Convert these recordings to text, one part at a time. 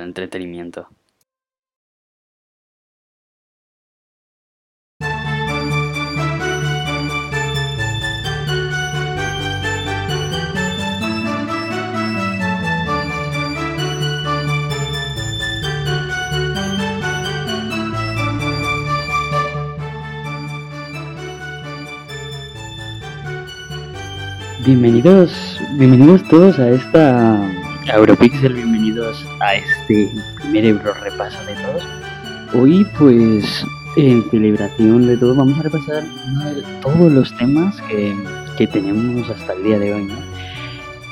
Al entretenimiento. Bienvenidos, bienvenidos todos a esta Europixel, bienvenidos a este primer Euro repaso de todos. Hoy pues en celebración de todo vamos a repasar todos los temas que, que, tenemos hasta el día de hoy.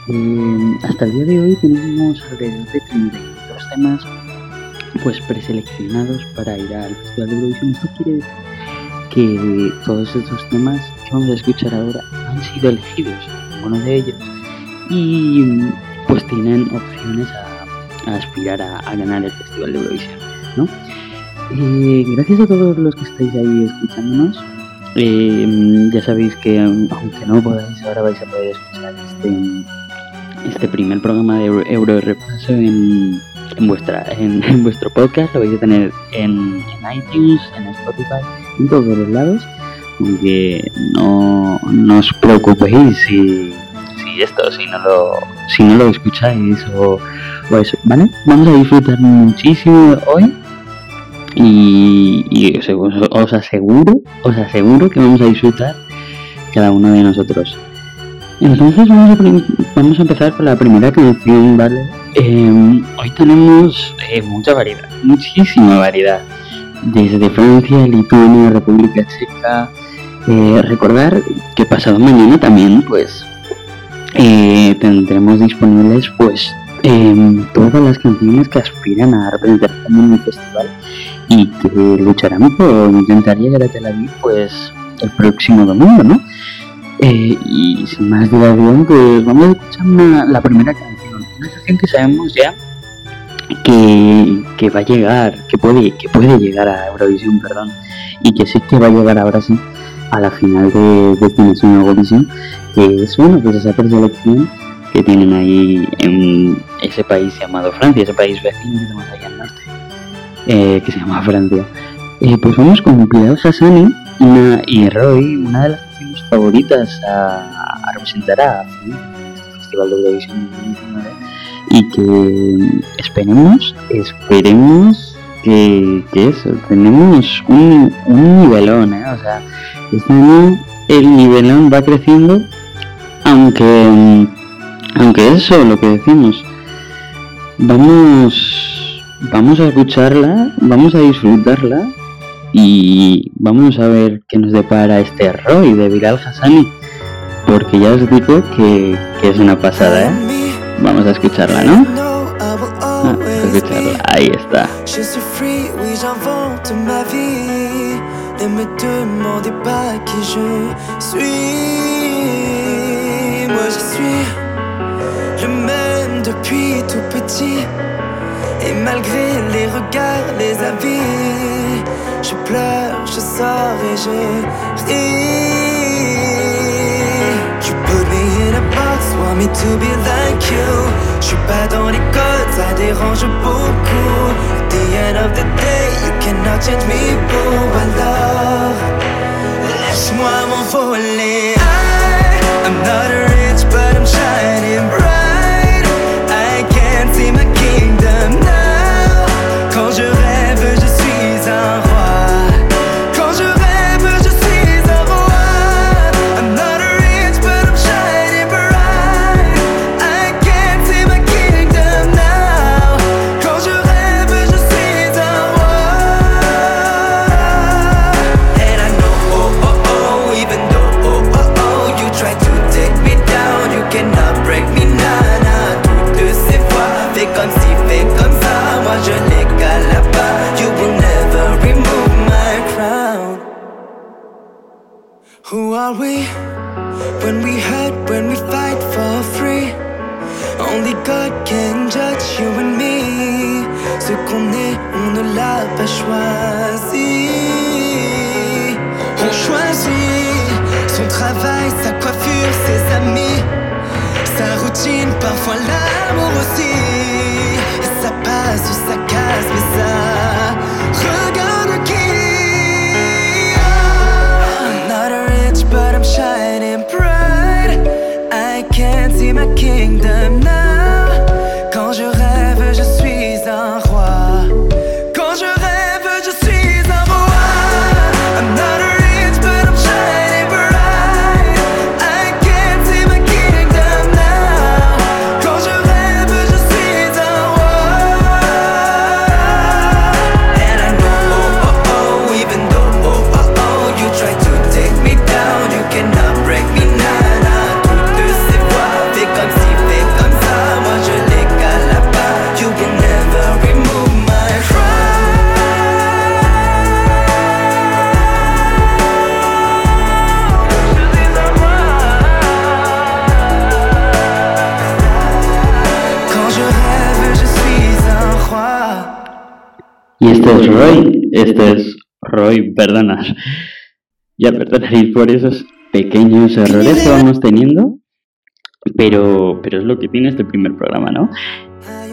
Eh, hasta el día de hoy tenemos alrededor de 32 temas pues preseleccionados para ir al Festival de Eurovisión. Esto quiere decir que todos estos temas que vamos a escuchar ahora han sido elegidos uno de ellos y pues tienen opciones a, aspirar a, ganar el Festival de Eurovisión, ¿no? Eh, gracias a todos los que estáis ahí escuchándonos. Eh, ya sabéis que aunque no podáis, ahora vais a poder escuchar este, este primer programa de Euro, Repaso en, vuestra, en, vuestro podcast. Lo vais a tener en, en iTunes, en Spotify, en todos los lados que no, no os preocupéis si, si esto, si no lo, si no lo escucháis o, eso, ¿vale? Vamos a disfrutar muchísimo hoy y, os, aseguro, os aseguro que vamos a disfrutar cada uno de nosotros. Entonces vamos a, vamos a empezar con la primera canción, ¿vale? Em, hoy tenemos eh, mucha variedad, muchísima variedad. Desde Francia, Lituania, República Checa, eh, recordar que pasado mañana también pues eh, tendremos disponibles pues em, todas las canciones que aspiran a representar también el festival y que lucharán por intentar llegar a Tel Aviv pues el próximo domingo, ¿no? Eh, y sin más dilación pues vamos a escuchar la primera canción, una canción que sabemos ya que, que va a llegar, que puede, que puede llegar a Eurovisión, perdón, y que sé que va a llegar ahora sí a la final de Destinación Eurovisión, que es bueno, pues esa preselección que tienen ahí en ese país llamado Francia, ese país vecino que tenemos allá al norte, eh, que se llama Francia. Eh, pues vamos con Pilar Hassani una, y Roy, una de las canciones favoritas a, a representar a este Festival de Eurovisión 2019 y que esperemos, esperemos que, que eso, tenemos un, un nivelón, ¿eh? o sea, el nivelón va creciendo, aunque, aunque eso, lo que decimos, vamos, vamos a escucharla, vamos a disfrutarla y vamos a ver qué nos depara este Roy de Viral Hassani, porque ya os digo que, que es una pasada, ¿eh? Vamos a escucharla, ¿no? Ah, a escucharla, ahí está. Ne me demandez pas qui je suis. Moi je suis le même depuis tout petit. Et malgré les regards, les avis, je pleure, je sors et je ris. You put me in a box, want me to be like you. Je suis pas dans les codes, ça dérange beaucoup. The end of the day, cannot change me, boo. Alors, laisse-moi m'envoler. I, I'm not rich, but I'm shining bright. On ne l'a pas choisi. On choisit son travail, sa coiffure, ses amis. Sa routine, parfois l'amour Roy, perdonas. Ya perdonaréis por esos pequeños errores que vamos teniendo, pero, pero es lo que tiene este primer programa, ¿no?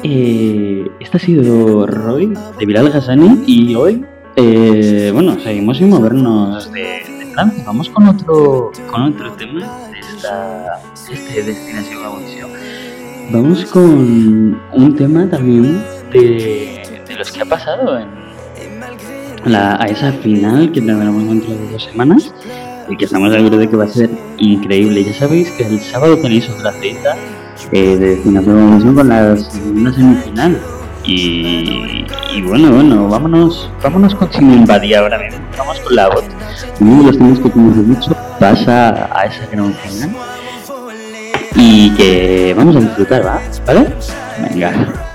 Eh, este ha sido Roy de Bilal Hassani y hoy, eh, bueno, seguimos sin movernos de, de Francia. Vamos con otro, con otro tema de esta este Destinación Audición. Vamos con un tema también de, de los que ha pasado en la- a esa final que tendremos dentro de dos semanas y que estamos seguros de que va a ser increíble. Ya sabéis que el sábado tenéis otra cita eh, de Destinación con la semifinal. Y, bueno, bueno, vámonos, vámonos con Badía ahora mismo. Vamos con la voz. Uno de los temas que como os he dicho pasa a esa gran final y que vamos a disfrutar, ¿va? ¿Vale? Venga.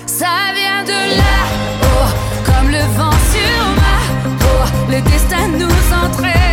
Ça vient de là, oh, comme le vent sur ma peau, le destin nous entraîne,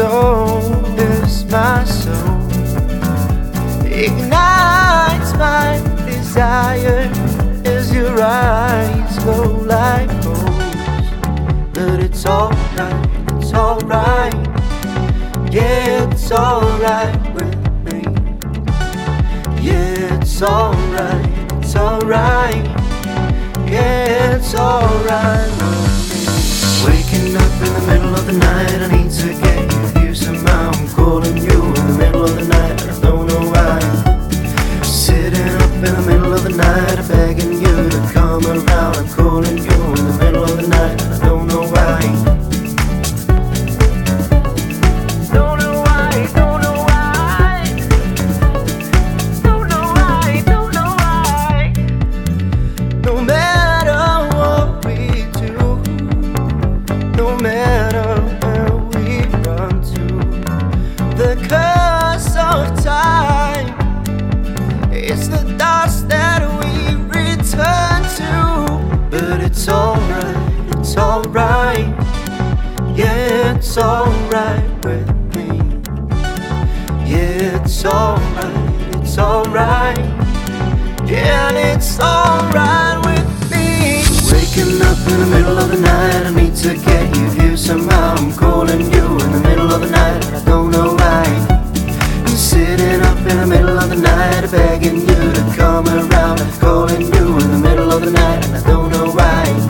soul, this my soul ignites my desire as your eyes glow like gold. But it's alright, it's alright, yeah, it's alright with me. Yeah, it's alright, it's alright, yeah, it's alright up in the middle of the night. I need to get you calling you in the middle of the night, and I don't know why. Sitting up in the middle of the night, I'm begging you to come around. I'm calling you in the middle of the night. alright with me. Yeah, it's alright, it's alright. Yeah, it's alright with me. Waking up in the middle of the night, I need to get you here somehow. I'm calling you in the middle of the night, I don't know why. I'm sitting up in the middle of the night, begging you to come around. I'm calling you in the middle of the night, and I don't know why.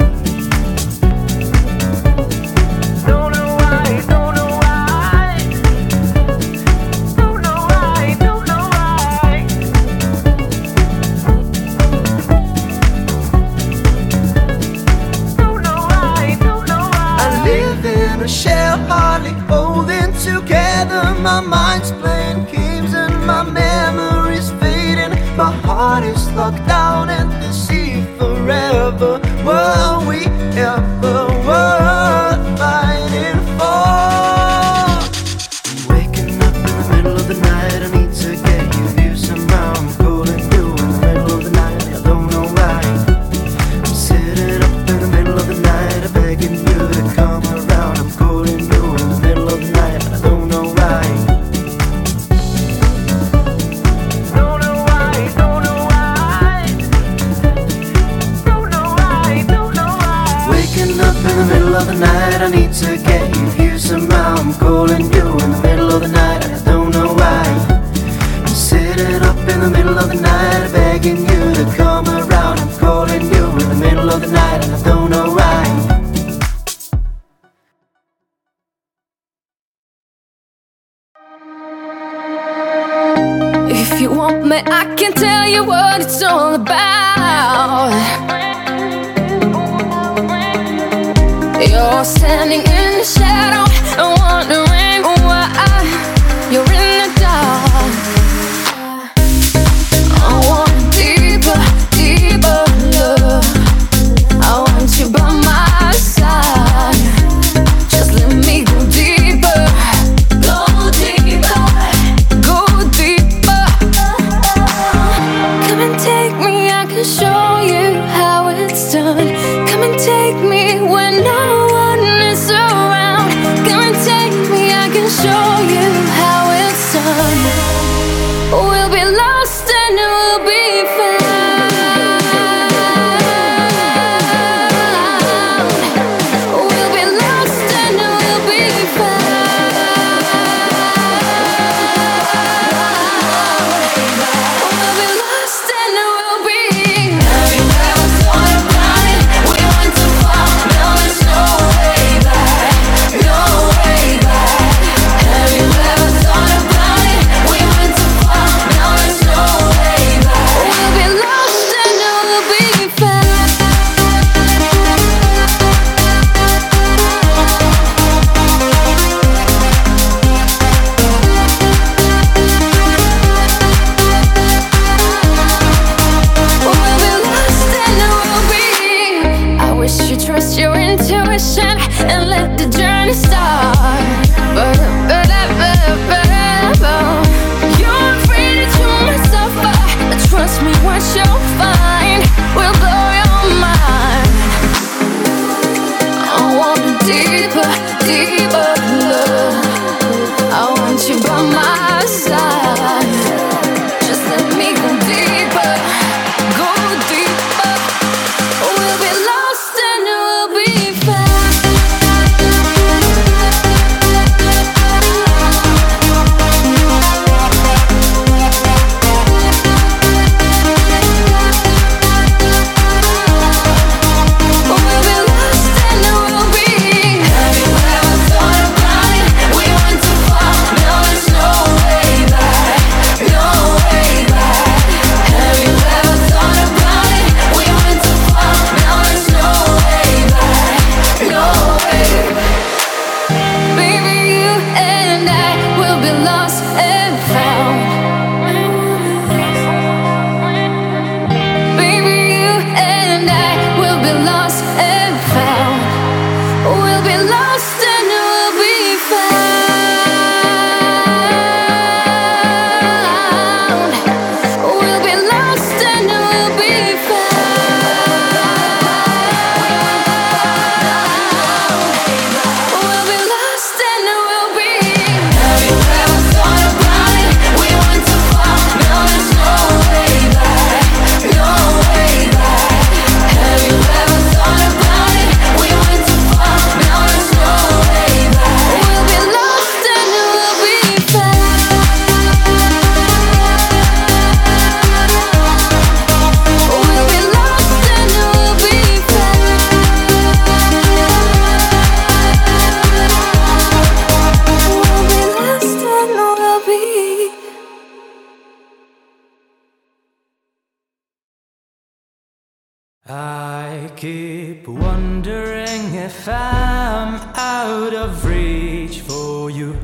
Wondering if I'm out of reach for you.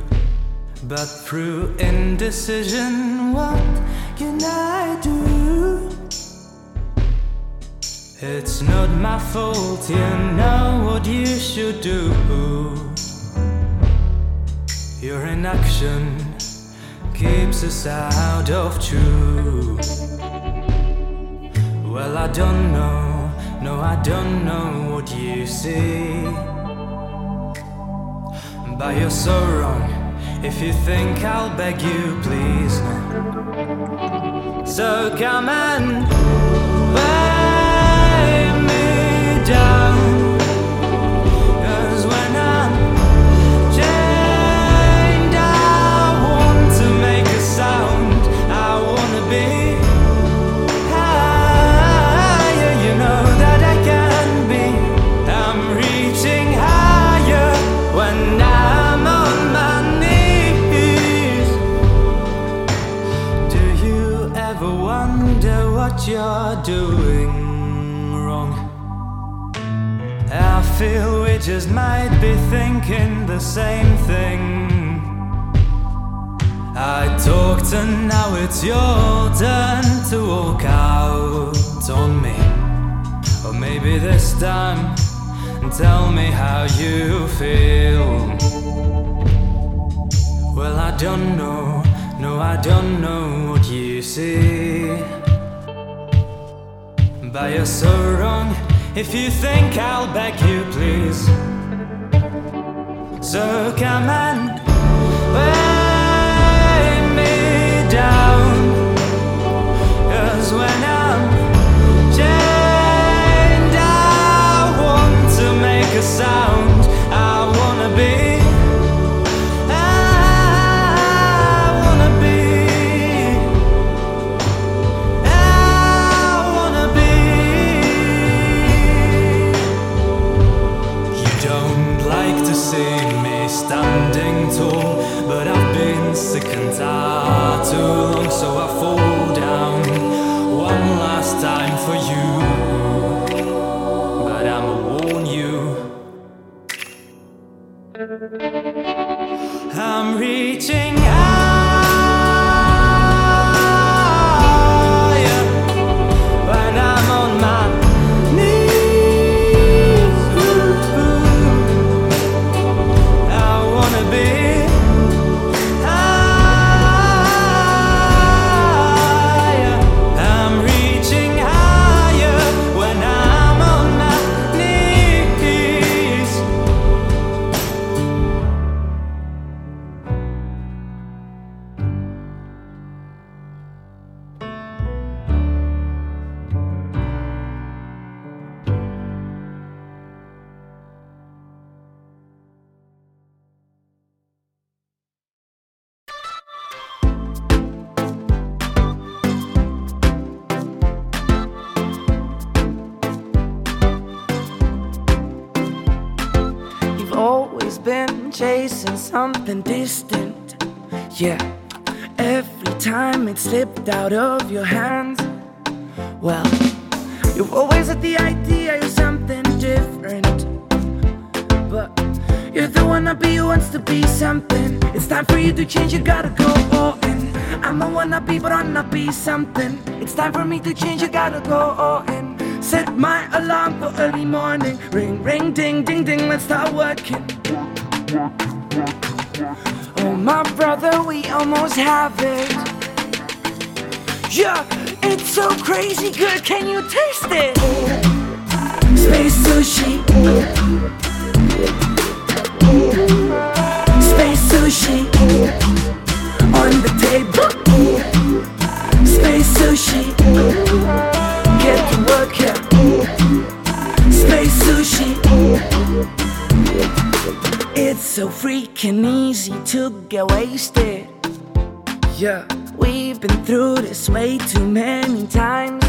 But through indecision, what can I do? It's not my fault, you know what you should do. Your inaction keeps us out of truth. Well, I don't know. No, I don't know what you see. But you're so wrong. If you think I'll beg you, please no. So come and wait. Chasing something distant. Yeah, every time it slipped out of your hands. Well, you've always had the idea you're something different. But you're the one wannabe who wants to be something. It's time for you to change, you gotta go all in. I'm a wannabe, but I'm not be something. It's time for me to change, you gotta go all in. Set my alarm for early morning. Ring, ring, ding, ding, ding, let's start working. Oh, my brother, we almost have it. Yeah, it's so crazy good, can you taste it? Space sushi. Space sushi on the table. Space sushi, get to work here. Space sushi. It's so freaking easy to get wasted. Yeah, we've been through this way too many times.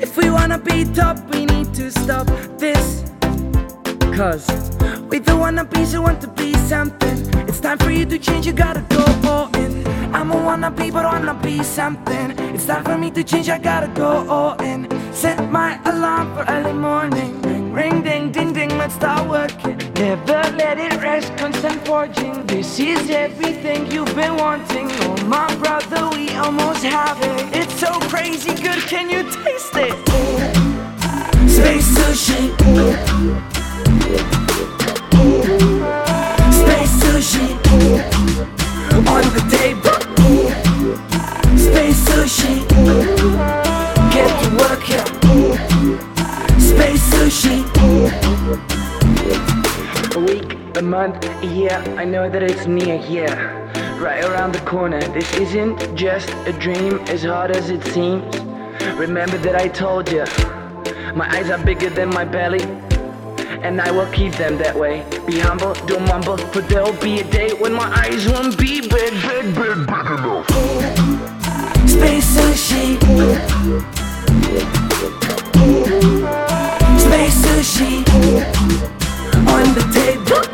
If we wanna be top, we need to stop this. Cause we the wannabes who want to be something. It's time for you to change, you gotta go all in. I'm a wanna be, but wanna be something. It's time for me to change, I gotta go all in. Set my alarm for early morning. Ring, ring, ding, ding, ding, start working. Never let it rest, constant forging. This is everything you've been wanting. Oh, my brother, we almost have it. It's so crazy good, can you taste it? Space sushi. Space sushi on the table. Space sushi, month, a year. I know that it's near here, right around the corner. This isn't just a dream, as hard as it seems. Remember that I told you, my eyes are bigger than my belly and I will keep them that way. Be humble, don't mumble, but there'll be a day when my eyes won't be big, big, big, big enough. Space sushi. Space sushi on the table.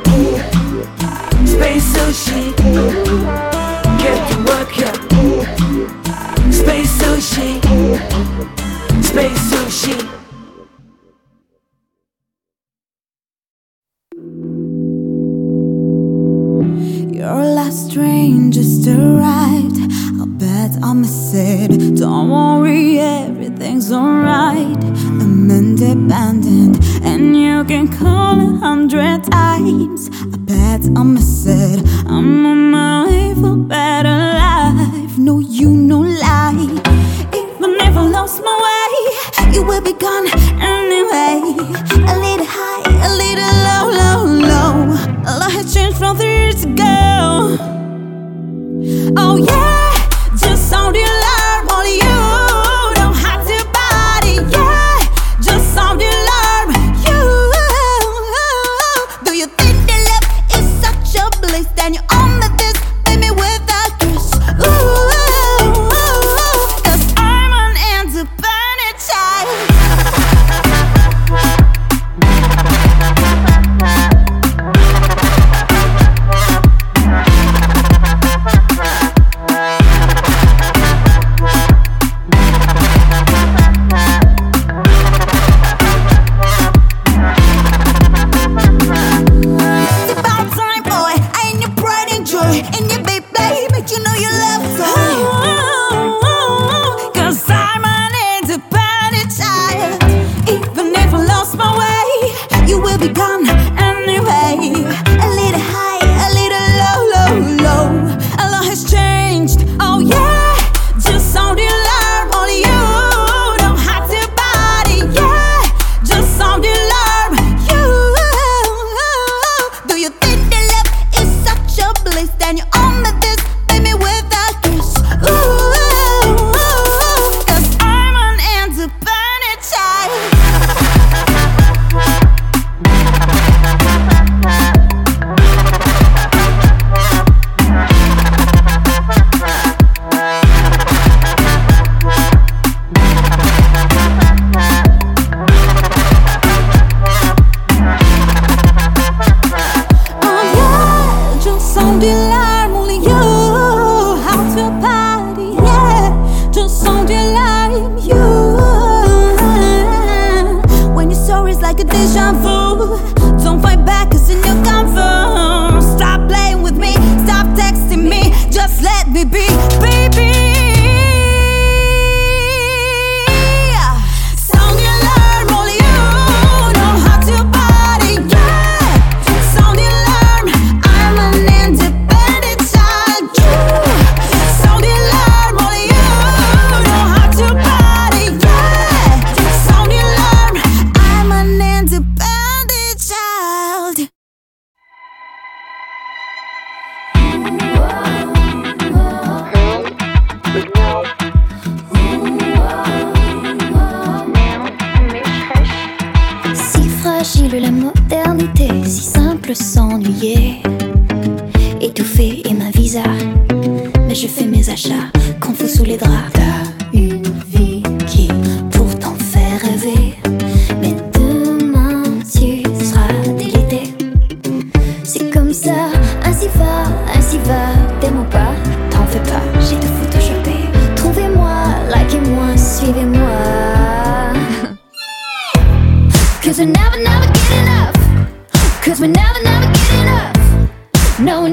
like a deja vu. Don't fight back, cause in your comfort. Stop playing with me, stop texting me, just let me be.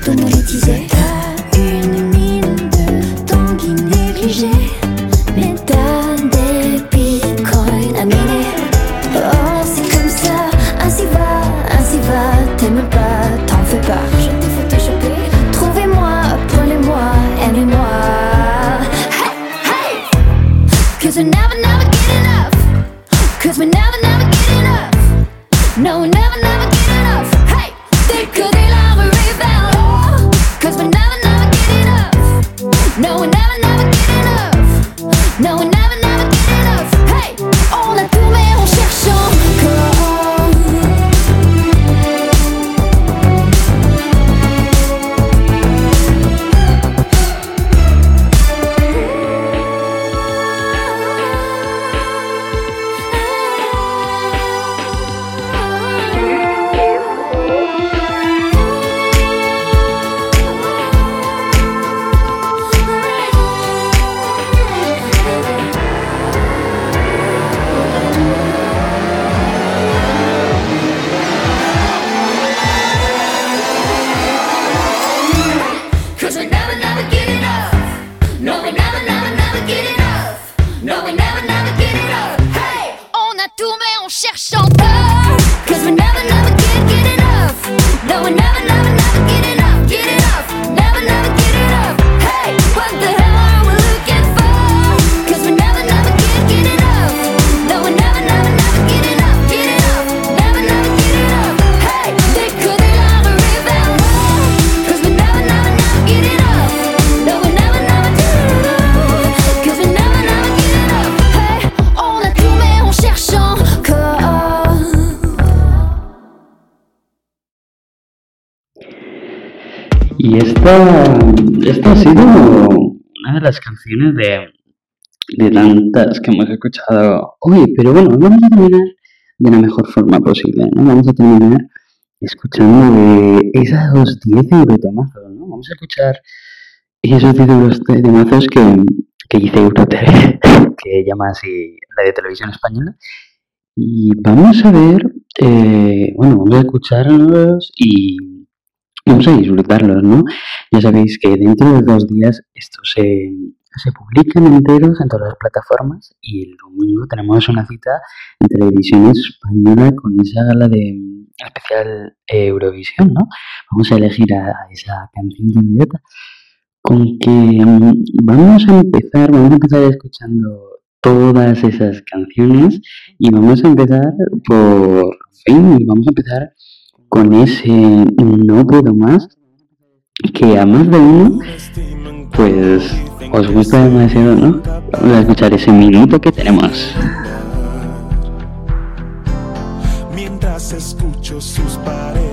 tu me le disais. Canciones de, de tantas que hemos escuchado hoy. Pero bueno, vamos a terminar de la mejor forma posible. ¿no? Vamos a terminar escuchando de esos 10 eurotemazos. ¿no? Vamos a escuchar esos 10 eurotemazos que, que hice Eurotele, que llama así Radio Televisión Española. Y vamos a ver, eh, bueno, vamos a escucharlos y vamos a disfrutarlos, ¿no? Ya sabéis que dentro de dos días esto se, se publican enteros en todas las plataformas y el domingo tenemos una cita en televisión española con esa gala de mm, especial Eurovisión, ¿no? Vamos a elegir a, esa canción candidata con que mm, vamos a empezar, vamos a empezar escuchando todas esas canciones y vamos a empezar por fin y vamos a empezar con ese no puedo más que a más de uno pues os gusta demasiado, ¿no? Vamos a escuchar ese minuto que tenemos. Mientras escucho sus paredes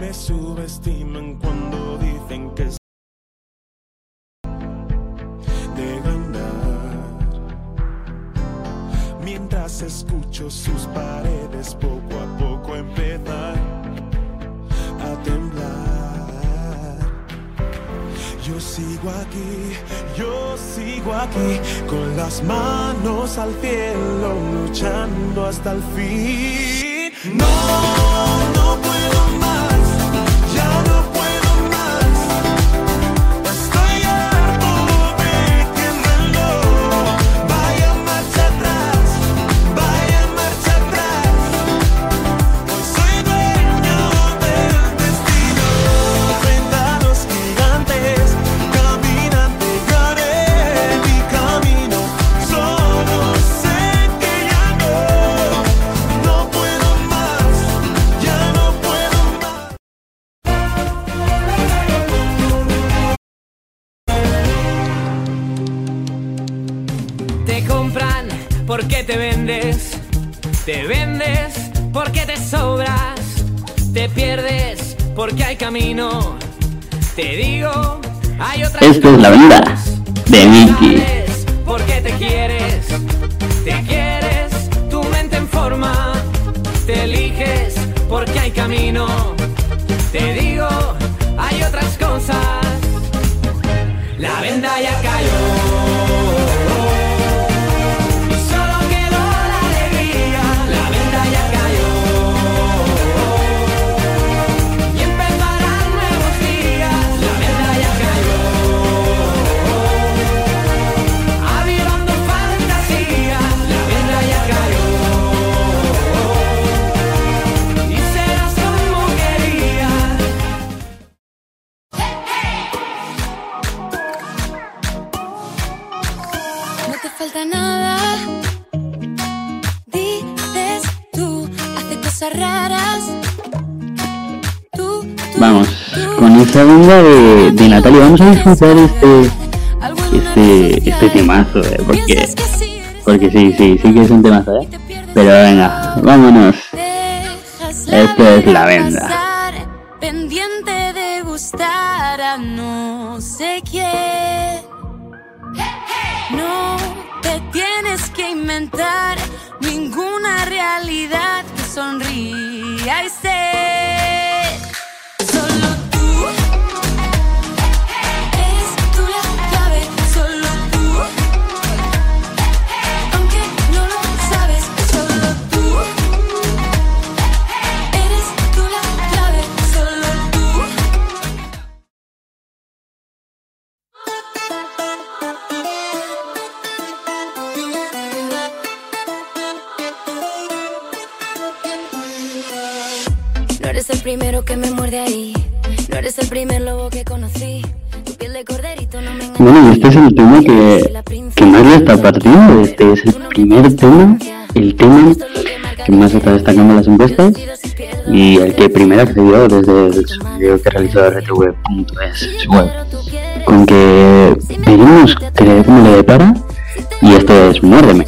me subestiman cuando dicen que es de ganar. Mientras escucho sus paredes poco a poco empezar a temblar. Yo sigo aquí, yo sigo aquí, con las manos al cielo, luchando hasta el fin. No, camino. Te digo, hay otras Esto es la vida Vamos, tú, con esta banda de, de Natalia vamos a disfrutar este, este, este temazo, eh, porque Porque sí, sí, sí que es un temazo, ¿eh? Pero venga, vámonos. Esto es la venda. Pendiente de gustar a no sé quién. No te tienes que inventar ninguna realidad que sonría Gás Bueno, y este es el tema que, que más le está partiendo. Este es el primer tema, el tema que más está destacando en las encuestas y el que primero accedió desde el vídeo que realizó RTV.es, su web. Con que veremos qué cómo le depara y esto es Muérdeme.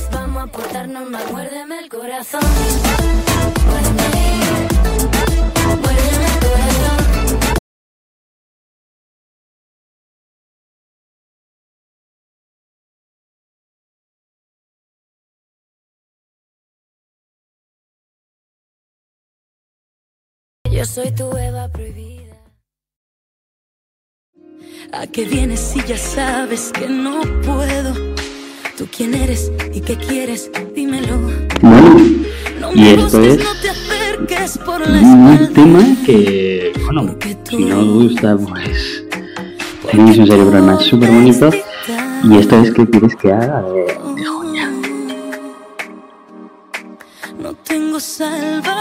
Yo soy tu Eva prohibida. ¿A qué vienes si ya sabes que no puedo? ¿Tú quién eres y qué quieres? Dímelo. No Y me esto busques, es no te acerques por la un tema que, bueno, si no os gusta, pues tenéis un cerebro más súper bonito. Y esto es que quieres que haga de, de joya. No tengo salvavidas.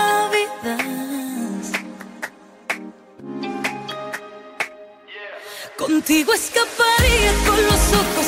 Contigo escaparía con los ojos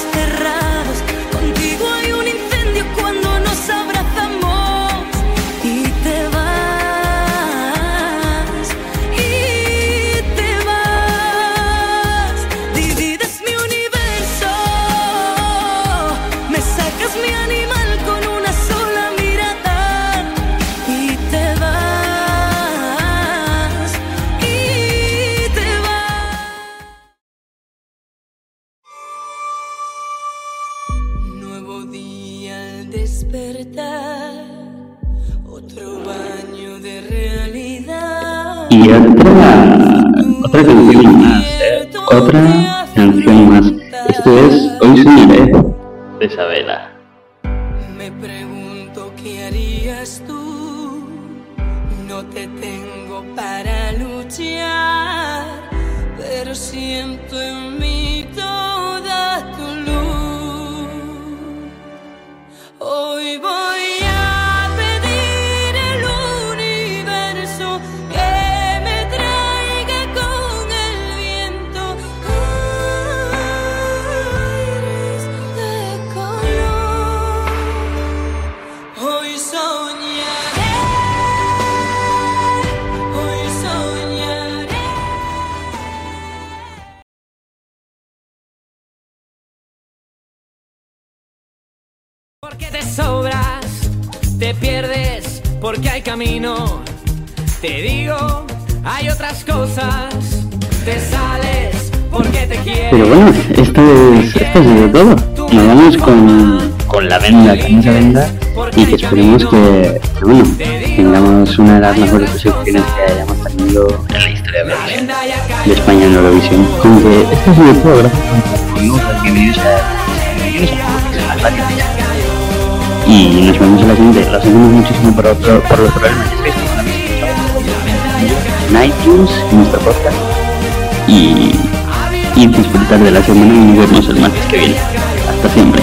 te pierdes, porque hay camino. Te digo, hay otras cosas. Te sales porque te Pero quieres. bueno, esto es, esto es de todo. Nos vamos con, con la venda, con esa venda y que esperemos que, que, bueno, tengamos una de las mejores recepciones que hayamos tenido en la historia de de España en Eurovisión. Aunque esto es de todo, gracias por bienvenidos a bienvenidos a. Y nos vemos en la siguiente. Lo sentimos muchísimo por, otro, por los problemas que estáis en iTunes, en nuestro podcast. Y, y disfrutar de la semana y vernos el martes que viene. Hasta siempre.